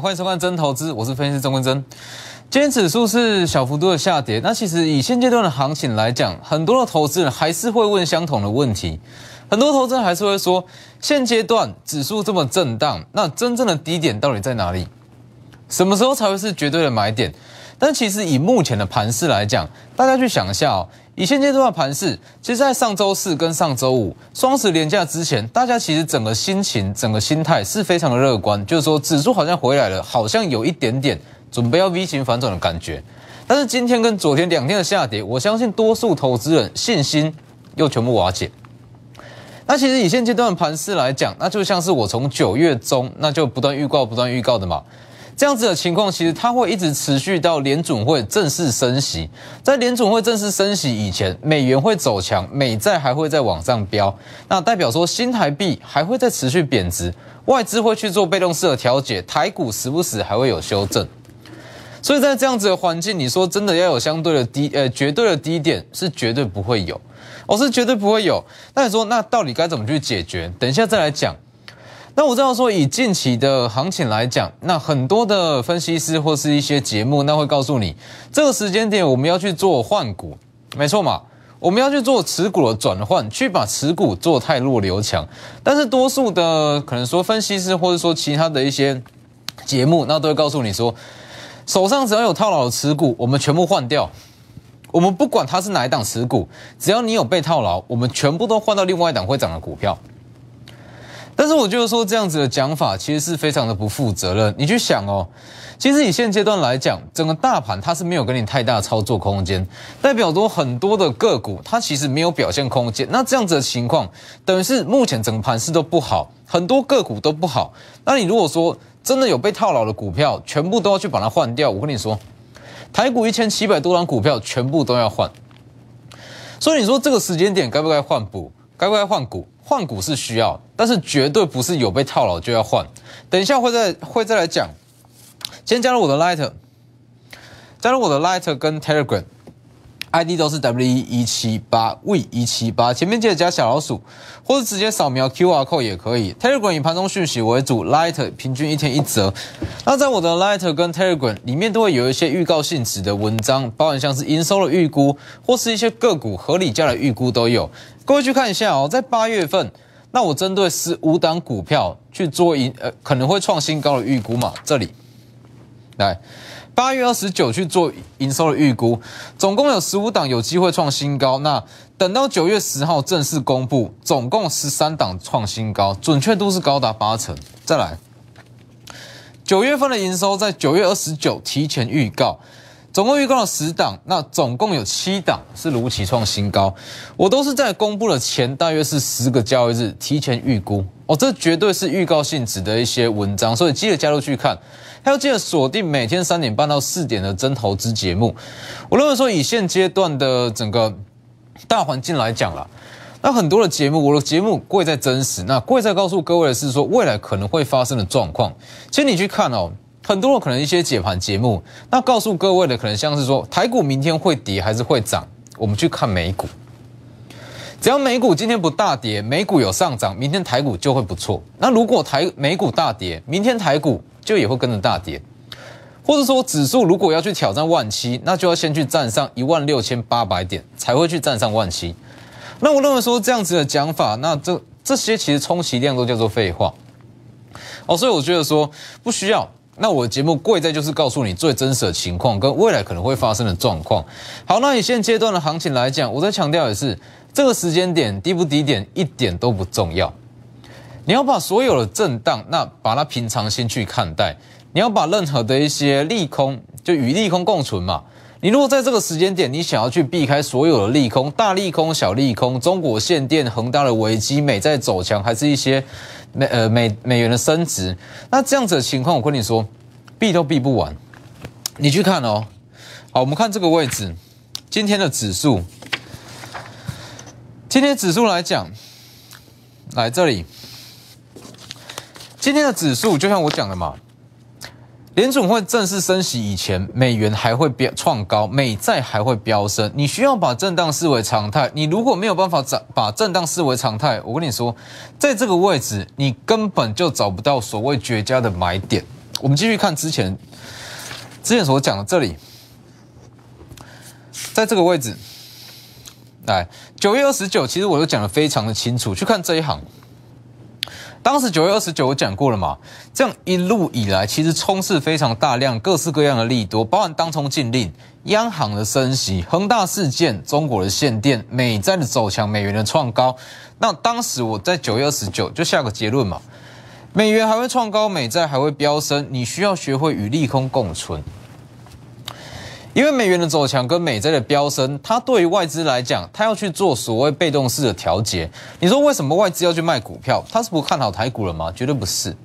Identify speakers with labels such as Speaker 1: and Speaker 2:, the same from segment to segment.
Speaker 1: 欢迎收看真投资，我是分析师曾文真。今天指数是小幅度的下跌，那其实以现阶段的行情来讲，很多的投资人还是会问相同的问题，很多投资人还是会说，现阶段指数这么震荡，那真正的低点到底在哪里？什么时候才会是绝对的买点？但其实以目前的盘势来讲，大家去想一下哦，以现阶段的盘势，其实，在上周四跟上周五双十连假之前，大家其实整个心情、整个心态是非常的乐观，就是说指数好像回来了，好像有一点点准备要 V 型反转的感觉。但是今天跟昨天两天的下跌，我相信多数投资人信心又全部瓦解。那其实以现阶段的盘势来讲，那就像是我从九月中那就不断预告、不断预告的嘛。这样子的情况，其实它会一直持续到联准会正式升息。在联准会正式升息以前，美元会走强，美债还会再往上飙，那代表说新台币还会再持续贬值，外资会去做被动式的调节，台股时不时还会有修正。所以在这样子的环境，你说真的要有相对的低呃绝对的低点，是绝对不会有，我是绝对不会有。那你说那到底该怎么去解决？等一下再来讲。那我知道说，以近期的行情来讲，那很多的分析师或是一些节目，那会告诉你，这个时间点我们要去做换股，没错嘛，我们要去做持股的转换，去把持股做太弱留强。但是多数的可能说分析师或者说其他的一些节目，那都会告诉你说，手上只要有套牢的持股，我们全部换掉，我们不管它是哪一档持股，只要你有被套牢，我们全部都换到另外一档会涨的股票。但是我觉得说这样子的讲法其实是非常的不负责任。你去想哦，其实以现阶段来讲，整个大盘它是没有给你太大的操作空间，代表说很多的个股它其实没有表现空间。那这样子的情况，等于是目前整个盘势都不好，很多个股都不好。那你如果说真的有被套牢的股票，全部都要去把它换掉，我跟你说，台股一千七百多张股票全部都要换。所以你说这个时间点该不该换补？该不该换股？换股是需要，但是绝对不是有被套牢就要换。等一下会再会再来讲。先加入我的 Light，加入我的 Light 跟 Telegram ID 都是 W 一七八 V 一七八，前面记得加小老鼠，或者直接扫描 QR code 也可以。Telegram 以盘中讯息为主，Light 平均一天一则。那在我的 Light 跟 Telegram 里面都会有一些预告性质的文章，包含像是营收的预估，或是一些个股合理价的预估都有。各位去看一下哦，在八月份，那我针对十五档股票去做营呃可能会创新高的预估嘛？这里来八月二十九去做营收的预估，总共有十五档有机会创新高。那等到九月十号正式公布，总共十三档创新高，准确度是高达八成。再来，九月份的营收在九月二十九提前预告。总共预告了十档，那总共有七档是如期创新高。我都是在公布了前大约是十个交易日提前预估哦，这绝对是预告性质的一些文章，所以记得加入去看，还要记得锁定每天三点半到四点的真投资节目。我认为说以现阶段的整个大环境来讲啦，那很多的节目，我的节目贵在真实，那贵在告诉各位的是说未来可能会发生的状况。其实你去看哦。很多可能一些解盘节目，那告诉各位的可能像是说台股明天会跌还是会涨，我们去看美股。只要美股今天不大跌，美股有上涨，明天台股就会不错。那如果台美股大跌，明天台股就也会跟着大跌。或者说指数如果要去挑战万七，那就要先去站上一万六千八百点，才会去站上万七。那我认为说这样子的讲法，那这这些其实充其量都叫做废话。哦，所以我觉得说不需要。那我的节目贵在就是告诉你最真实的情况跟未来可能会发生的状况。好，那以现阶段的行情来讲，我在强调的是这个时间点低不低点一点都不重要。你要把所有的震荡，那把它平常心去看待。你要把任何的一些利空，就与利空共存嘛。你如果在这个时间点，你想要去避开所有的利空，大利空、小利空，中国限电、恒大的危机、美在走强，还是一些。美呃美美元的升值，那这样子的情况，我跟你说，避都避不完。你去看哦，好，我们看这个位置，今天的指数，今天指数来讲，来这里，今天的指数就像我讲的嘛。联储会正式升息以前，美元还会飙创高，美债还会飙升。你需要把震荡视为常态。你如果没有办法找把震荡视为常态，我跟你说，在这个位置，你根本就找不到所谓绝佳的买点。我们继续看之前之前所讲的这里，在这个位置，来九月二十九，其实我都讲的非常的清楚，去看这一行。当时九月二十九我讲过了嘛，这样一路以来，其实冲刺非常大量，各式各样的利多，包含当冲禁令、央行的升息、恒大事件、中国的限电、美债的走强、美元的创高。那当时我在九月二十九就下个结论嘛，美元还会创高，美债还会飙升，你需要学会与利空共存。因为美元的走强跟美债的飙升，它对于外资来讲，它要去做所谓被动式的调节。你说为什么外资要去卖股票？它是不看好台股了吗？绝对不是。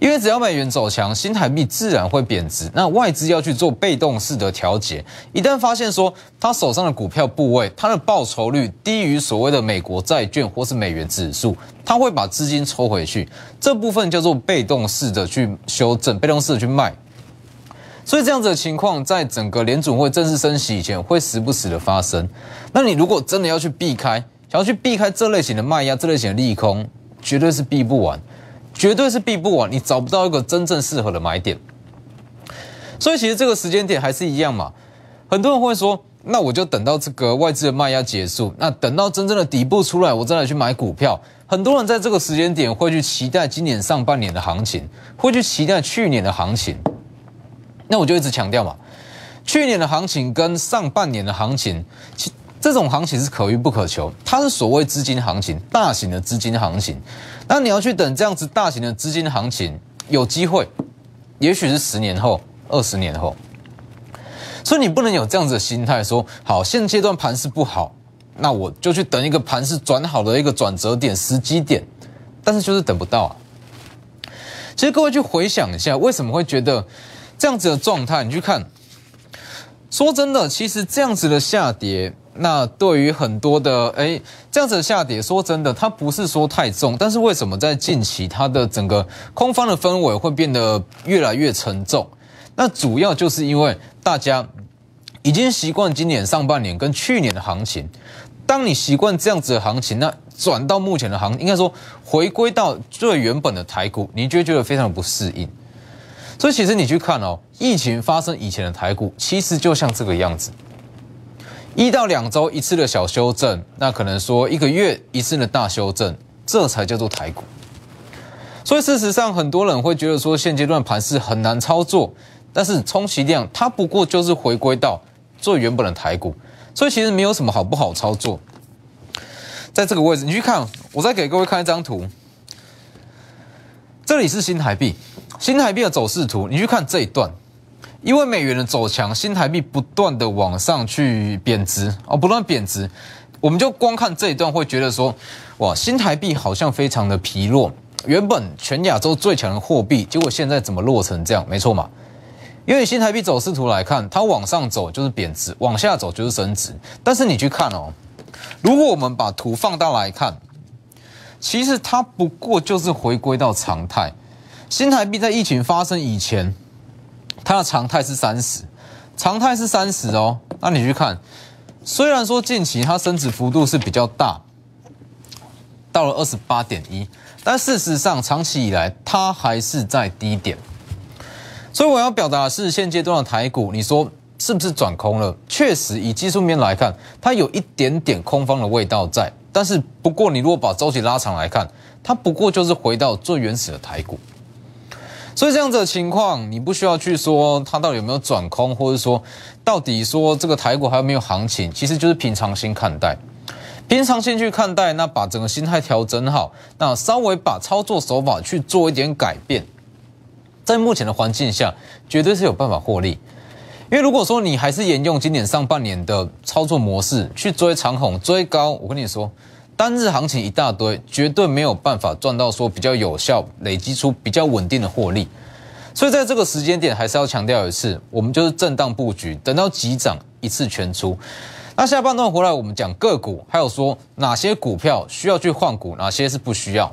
Speaker 1: 因为只要美元走强，新台币自然会贬值。那外资要去做被动式的调节，一旦发现说他手上的股票部位，它的报酬率低于所谓的美国债券或是美元指数，他会把资金抽回去。这部分叫做被动式的去修正，被动式的去卖。所以这样子的情况，在整个联准会正式升息以前，会时不时的发生。那你如果真的要去避开，想要去避开这类型的卖压、这类型的利空，绝对是避不完，绝对是避不完。你找不到一个真正适合的买点。所以其实这个时间点还是一样嘛。很多人会说，那我就等到这个外资的卖压结束，那等到真正的底部出来，我再来去买股票。很多人在这个时间点会去期待今年上半年的行情，会去期待去年的行情。那我就一直强调嘛，去年的行情跟上半年的行情，其这种行情是可遇不可求，它是所谓资金行情，大型的资金行情。那你要去等这样子大型的资金行情有机会，也许是十年后、二十年后，所以你不能有这样子的心态，说好现阶段盘势不好，那我就去等一个盘势转好的一个转折点、时机点，但是就是等不到啊。其实各位去回想一下，为什么会觉得？这样子的状态，你去看。说真的，其实这样子的下跌，那对于很多的哎，这样子的下跌，说真的，它不是说太重，但是为什么在近期它的整个空方的氛围会变得越来越沉重？那主要就是因为大家已经习惯今年上半年跟去年的行情。当你习惯这样子的行情，那转到目前的行，应该说回归到最原本的台股，你就会觉得非常不适应。所以其实你去看哦，疫情发生以前的台股，其实就像这个样子，一到两周一次的小修正，那可能说一个月一次的大修正，这才叫做台股。所以事实上，很多人会觉得说现阶段盘势很难操作，但是充其量它不过就是回归到最原本的台股，所以其实没有什么好不好操作。在这个位置，你去看，我再给各位看一张图，这里是新台币。新台币的走势图，你去看这一段，因为美元的走强，新台币不断的往上去贬值哦，不断贬值，我们就光看这一段会觉得说，哇，新台币好像非常的疲弱，原本全亚洲最强的货币，结果现在怎么落成这样？没错嘛，因为新台币走势图来看，它往上走就是贬值，往下走就是升值，但是你去看哦，如果我们把图放大来看，其实它不过就是回归到常态。新台币在疫情发生以前，它的常态是三十，常态是三十哦。那你去看，虽然说近期它升值幅度是比较大，到了二十八点一，但事实上长期以来它还是在低点。所以我要表达的是，现阶段的台股，你说是不是转空了？确实，以技术面来看，它有一点点空方的味道在。但是不过，你如果把周期拉长来看，它不过就是回到最原始的台股。所以这样子的情况，你不需要去说它到底有没有转空，或者说到底说这个台股还有没有行情，其实就是平常心看待，平常心去看待，那把整个心态调整好，那稍微把操作手法去做一点改变，在目前的环境下，绝对是有办法获利。因为如果说你还是沿用今年上半年的操作模式去追长虹、追高，我跟你说。单日行情一大堆，绝对没有办法赚到说比较有效、累积出比较稳定的获利。所以在这个时间点，还是要强调一次，我们就是震荡布局，等到急涨一次全出。那下半段回来，我们讲个股，还有说哪些股票需要去换股，哪些是不需要。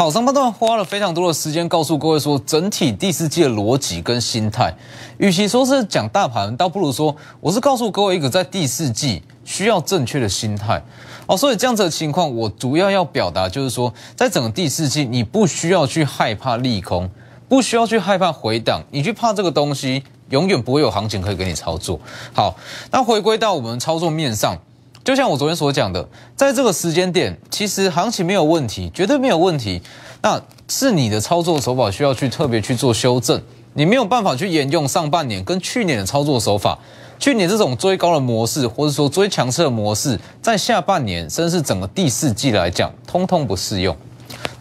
Speaker 1: 好，上半段花了非常多的时间告诉各位说整体第四季的逻辑跟心态。与其说是讲大盘，倒不如说我是告诉各位一个在第四季需要正确的心态。哦，所以这样子的情况，我主要要表达就是说，在整个第四季，你不需要去害怕利空，不需要去害怕回档，你去怕这个东西，永远不会有行情可以给你操作。好，那回归到我们操作面上。就像我昨天所讲的，在这个时间点，其实行情没有问题，绝对没有问题。那是你的操作手法需要去特别去做修正，你没有办法去沿用上半年跟去年的操作手法。去年这种追高的模式，或者说追强势的模式，在下半年甚至是整个第四季来讲，通通不适用。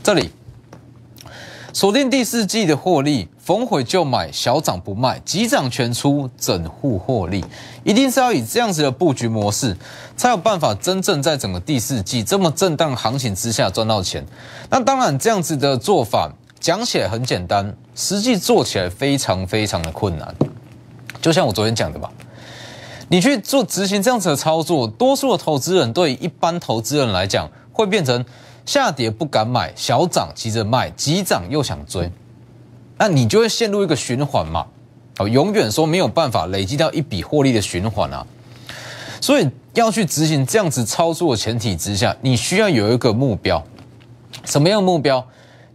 Speaker 1: 这里。锁定第四季的获利，逢回就买，小涨不卖，急涨全出，整户获利，一定是要以这样子的布局模式，才有办法真正在整个第四季这么震荡行情之下赚到钱。那当然，这样子的做法讲起来很简单，实际做起来非常非常的困难。就像我昨天讲的吧，你去做执行这样子的操作，多数的投资人对一般投资人来讲，会变成。下跌不敢买，小涨急着卖，急涨又想追，那你就会陷入一个循环嘛？哦，永远说没有办法累积到一笔获利的循环啊！所以要去执行这样子操作的前提之下，你需要有一个目标，什么样的目标？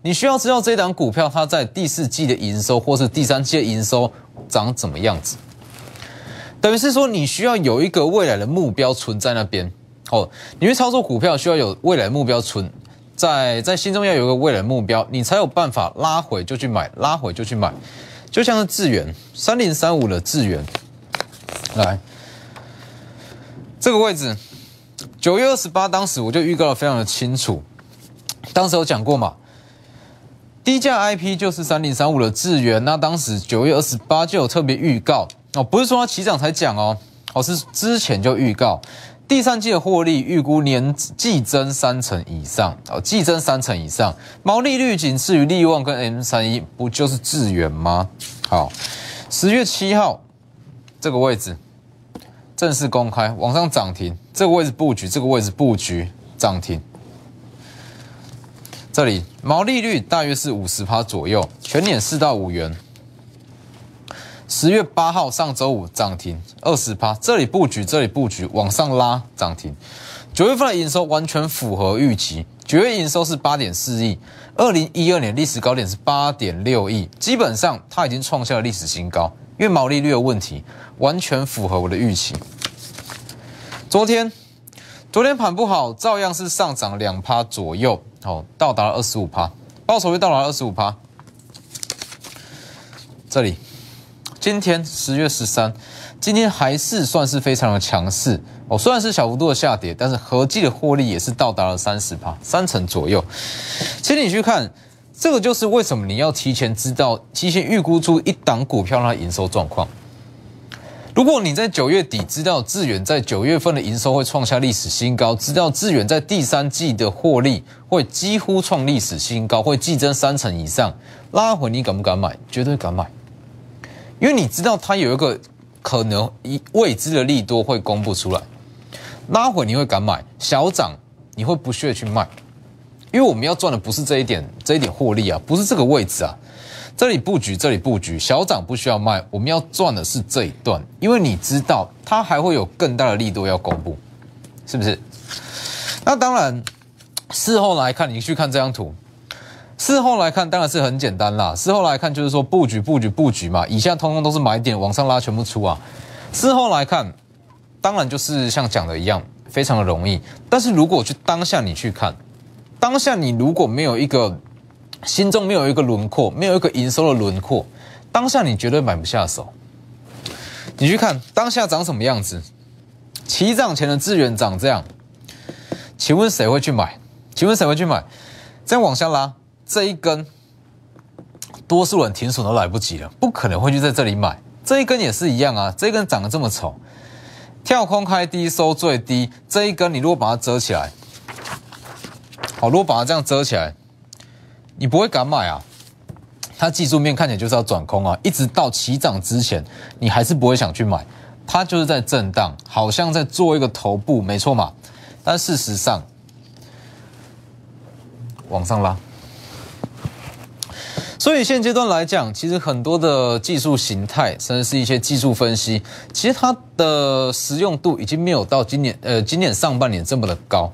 Speaker 1: 你需要知道这档股票它在第四季的营收或是第三季的营收长怎么样子，等于是说你需要有一个未来的目标存在那边。哦，你去操作股票需要有未来目标存。在在心中要有一个未来目标，你才有办法拉回就去买，拉回就去买，就像是智远三零三五的智远，来这个位置，九月二十八，当时我就预告的非常的清楚，当时有讲过嘛，低价 IP 就是三零三五的智远，那当时九月二十八就有特别预告哦，不是说它起涨才讲哦，哦是之前就预告。第三季的获利预估年季增三成以上，哦，季增三成以上，毛利率仅次于利旺跟 M 三一，不就是智远吗？好，十月七号这个位置正式公开，往上涨停，这个位置布局，这个位置布局涨停，这里毛利率大约是五十趴左右，全年四到五元。十月八号，上周五涨停二十趴，这里布局，这里布局，往上拉涨停。九月份的营收完全符合预期，九月营收是八点四亿，二零一二年历史高点是八点六亿，基本上它已经创下了历史新高，因为毛利率的问题，完全符合我的预期。昨天，昨天盘不好，照样是上涨两趴左右，哦，到达了二十五趴，报酬率到达了二十五趴，这里。今天十月十三，今天还是算是非常的强势哦。虽然是小幅度的下跌，但是合计的获利也是到达了三十趴，三成左右。其实你去看，这个就是为什么你要提前知道、提前预估出一档股票它营收状况。如果你在九月底知道智远在九月份的营收会创下历史新高，知道智远在第三季的获利会几乎创历史新高，会季增三成以上，拉回你敢不敢买？绝对敢买。因为你知道它有一个可能一未知的利多会公布出来，拉回你会敢买，小涨你会不屑去卖，因为我们要赚的不是这一点这一点获利啊，不是这个位置啊，这里布局这里布局，小涨不需要卖，我们要赚的是这一段，因为你知道它还会有更大的利多要公布，是不是？那当然，事后来看，你去看这张图。事后来看，当然是很简单啦。事后来看，就是说布局、布局、布局嘛。以下通通都是买点，往上拉全部出啊。事后来看，当然就是像讲的一样，非常的容易。但是如果去当下你去看，当下你如果没有一个心中没有一个轮廓，没有一个营收的轮廓，当下你绝对买不下手。你去看当下长什么样子，起涨前的资源长这样，请问谁会去买？请问谁会去买？再往下拉。这一根，多数人停损都来不及了，不可能会去在这里买。这一根也是一样啊，这一根长得这么丑，跳空开低收最低。这一根你如果把它遮起来，好，如果把它这样遮起来，你不会敢买啊。它技术面看起来就是要转空啊，一直到起涨之前，你还是不会想去买。它就是在震荡，好像在做一个头部，没错嘛。但事实上，往上拉。所以现阶段来讲，其实很多的技术形态，甚至是一些技术分析，其实它的实用度已经没有到今年呃今年上半年这么的高。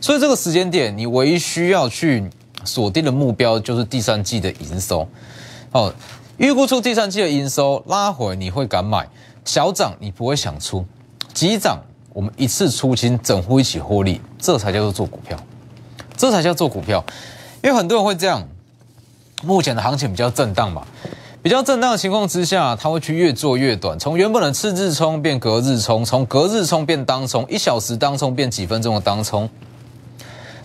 Speaker 1: 所以这个时间点，你唯一需要去锁定的目标就是第三季的营收。哦，预估出第三季的营收拉回，你会敢买？小涨你不会想出，急涨我们一次出清，整户一起获利，这才叫做做股票，这才叫做股票。因为很多人会这样。目前的行情比较震荡嘛，比较震荡的情况之下，它会去越做越短，从原本的次日冲变隔日冲，从隔日冲变当冲，一小时当冲变几分钟的当冲。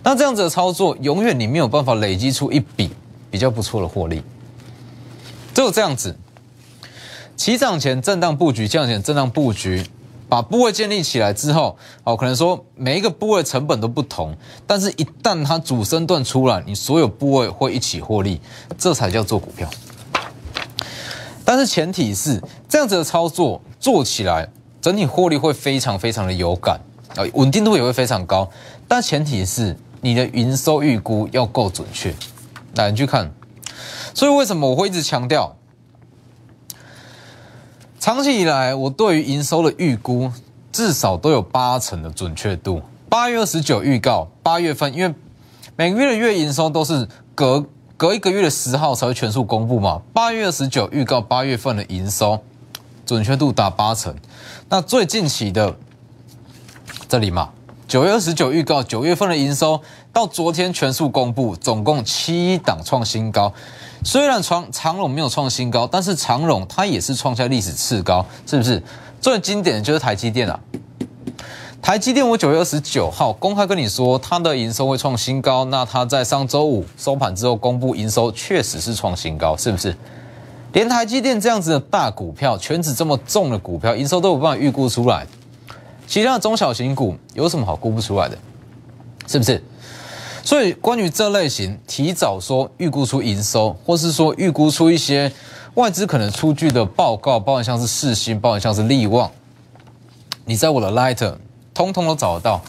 Speaker 1: 那这样子的操作，永远你没有办法累积出一笔比较不错的获利。只有这样子，起涨前震荡布局，降前震荡布局。把部位建立起来之后，哦，可能说每一个部位成本都不同，但是一旦它主升段出来，你所有部位会一起获利，这才叫做股票。但是前提是这样子的操作做起来，整体获利会非常非常的有感，啊，稳定度也会非常高。但前提是你的营收预估要够准确。来，你去看，所以为什么我会一直强调？长期以来，我对于营收的预估至少都有八成的准确度。八月二十九预告，八月份因为每个月的月营收都是隔隔一个月的十号才会全数公布嘛。八月二十九预告八月份的营收准确度达八成。那最近期的这里嘛，九月二十九预告九月份的营收到昨天全数公布，总共七档创新高。虽然长长荣没有创新高，但是长荣它也是创下历史次高，是不是？最经典的就是台积电啊。台积电我九月二十九号公开跟你说，它的营收会创新高。那它在上周五收盘之后公布营收，确实是创新高，是不是？连台积电这样子的大股票，全指这么重的股票，营收都有办法预估出来，其他的中小型股有什么好估不出来的？是不是？所以，关于这类型提早说预估出营收，或是说预估出一些外资可能出具的报告，包含像是世新，包含像是利旺，你在我的 Lighter 通通都找得到，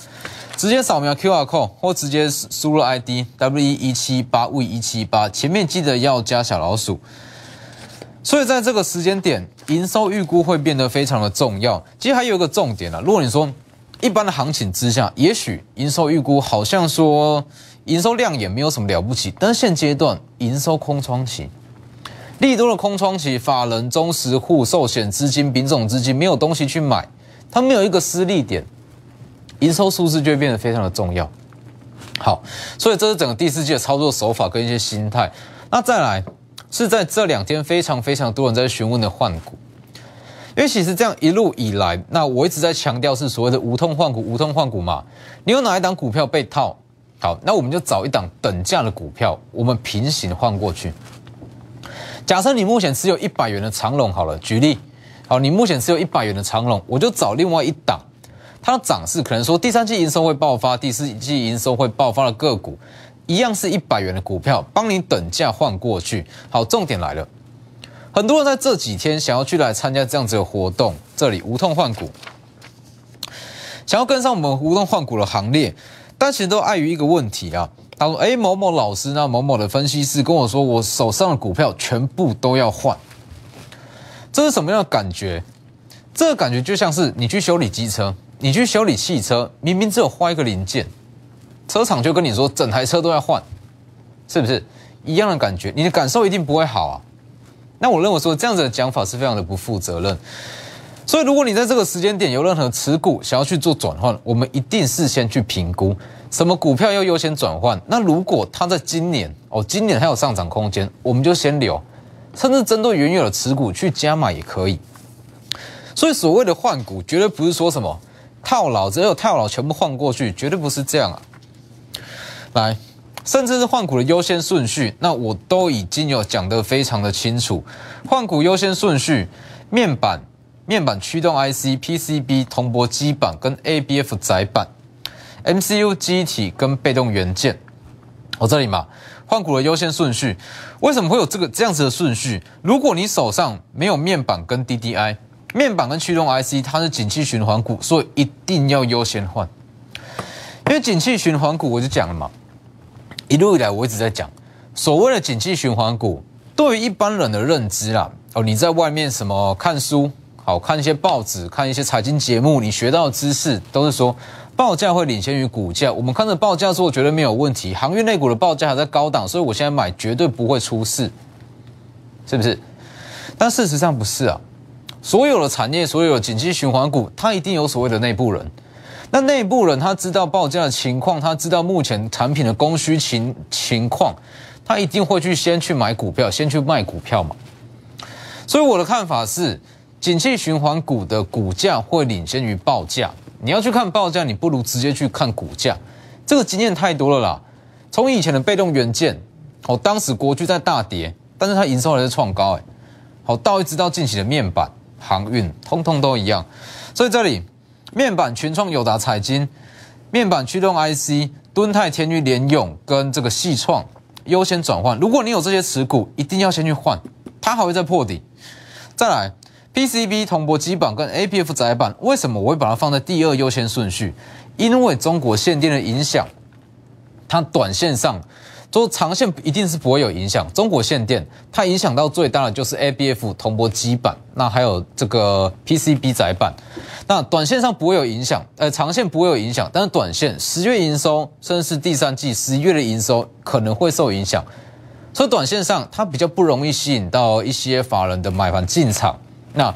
Speaker 1: 直接扫描 QR code 或直接输入 ID W 一七八 V 一七八，前面记得要加小老鼠。所以在这个时间点，营收预估会变得非常的重要。其实还有一个重点啊，如果你说。一般的行情之下，也许营收预估好像说营收量也没有什么了不起，但是现阶段营收空窗期，利多的空窗期，法人、中实户、寿险资金、品种资金没有东西去买，它没有一个失利点，营收数字就会变得非常的重要。好，所以这是整个第四季的操作手法跟一些心态。那再来是在这两天非常非常多人在询问的换股。因为其实这样一路以来，那我一直在强调是所谓的无痛换股，无痛换股嘛。你有哪一档股票被套？好，那我们就找一档等价的股票，我们平行换过去。假设你目前持有一百元的长龙，好了，举例，好，你目前持有一百元的长龙，我就找另外一档，它的涨势可能说第三季营收会爆发，第四季营收会爆发的个股，一样是一百元的股票，帮你等价换过去。好，重点来了。很多人在这几天想要去来参加这样子的活动，这里无痛换股，想要跟上我们无痛换股的行列，但其实都碍于一个问题啊。他说：“哎，某某老师呢？某某的分析师跟我说，我手上的股票全部都要换，这是什么样的感觉？这个感觉就像是你去修理机车，你去修理汽车，明明只有换一个零件，车厂就跟你说整台车都要换，是不是一样的感觉？你的感受一定不会好啊。”那我认为说这样子的讲法是非常的不负责任，所以如果你在这个时间点有任何持股想要去做转换，我们一定事先去评估什么股票要优先转换。那如果它在今年哦，今年还有上涨空间，我们就先留，甚至针对原有的持股去加码也可以。所以所谓的换股，绝对不是说什么套牢，只有套牢全部换过去，绝对不是这样啊。来。甚至是换股的优先顺序，那我都已经有讲得非常的清楚。换股优先顺序：面板、面板驱动 IC、PCB、铜箔基板跟 ABF 载板、MCU 机体跟被动元件。我这里嘛，换股的优先顺序，为什么会有这个这样子的顺序？如果你手上没有面板跟 DDI，面板跟驱动 IC 它是景气循环股，所以一定要优先换。因为景气循环股，我就讲了嘛。一路以来，我一直在讲，所谓的景气循环股，对于一般人的认知啦，哦，你在外面什么看书，好看一些报纸，看一些财经节目，你学到的知识都是说报价会领先于股价。我们看着报价做绝对没有问题，航运类股的报价还在高档，所以我现在买绝对不会出事，是不是？但事实上不是啊，所有的产业，所有的景气循环股，它一定有所谓的内部人。那内部人他知道报价的情况，他知道目前产品的供需情情况，他一定会去先去买股票，先去卖股票嘛。所以我的看法是，景气循环股的股价会领先于报价。你要去看报价，你不如直接去看股价。这个经验太多了啦。从以前的被动元件，哦，当时国巨在大跌，但是它营收还是创高，哎，好，到一直到近期的面板、航运，通通都一样。所以这里。面板群创、友达、彩晶，面板驱动 IC，敦泰、天宇、联用跟这个细创优先转换。如果你有这些持股，一定要先去换，它还会再破底。再来，PCB 铜箔基板跟 APF 窄板，为什么我会把它放在第二优先顺序？因为中国限电的影响，它短线上。做长线一定是不会有影响。中国限电，它影响到最大的就是 ABF 铜箔基板，那还有这个 PCB 载板。那短线上不会有影响，呃，长线不会有影响，但是短线十月营收，甚至是第三季十一月的营收可能会受影响。所以短线上它比较不容易吸引到一些法人的买盘进场。那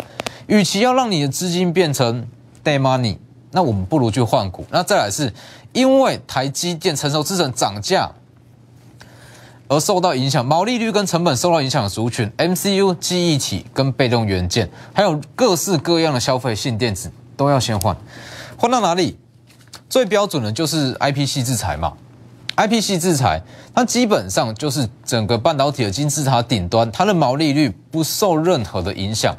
Speaker 1: 与其要让你的资金变成 day money，那我们不如去换股。那再来是因为台积电成熟制程涨价。而受到影响，毛利率跟成本受到影响的族群，MCU、记忆体跟被动元件，还有各式各样的消费性电子都要先换，换到哪里？最标准的就是 IPC 制裁嘛，IPC 制裁它基本上就是整个半导体的金字塔顶端，它的毛利率不受任何的影响，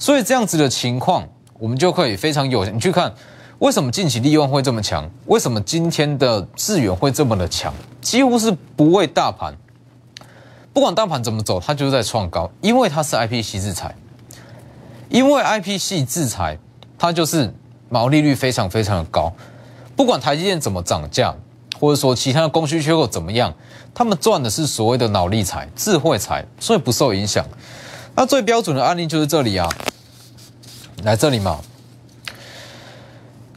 Speaker 1: 所以这样子的情况，我们就可以非常有，你去看为什么近期利润会这么强，为什么今天的智远会这么的强，几乎是不为大盘。不管大盘怎么走，它就是在创高，因为它是 I P 系制裁，因为 I P 系制裁，它就是毛利率非常非常的高。不管台积电怎么涨价，或者说其他的供需缺口怎么样，他们赚的是所谓的脑力财、智慧财，所以不受影响。那最标准的案例就是这里啊，来这里嘛。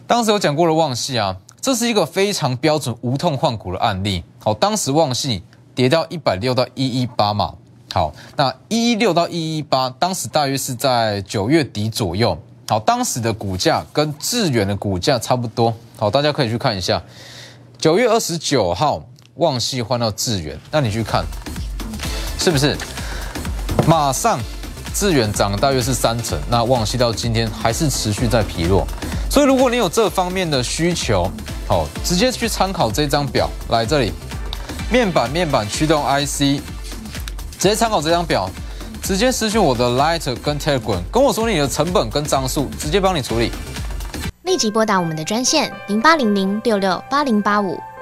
Speaker 1: 当时有讲过的旺系啊，这是一个非常标准无痛换股的案例。好，当时旺系。跌到一百六到一一八嘛，好，那一一六到一一八，当时大约是在九月底左右，好，当时的股价跟致远的股价差不多，好，大家可以去看一下，九月二十九号旺系换到致远，那你去看，是不是马上致远涨大约是三成，那旺西到今天还是持续在疲弱，所以如果你有这方面的需求，好，直接去参考这张表，来这里。面板面板驱动 IC，直接参考这张表，直接私讯我的 Light 跟 Telegram，跟我说你的成本跟张数，直接帮你处理。
Speaker 2: 立即拨打我们的专线零八零零六六八零八五。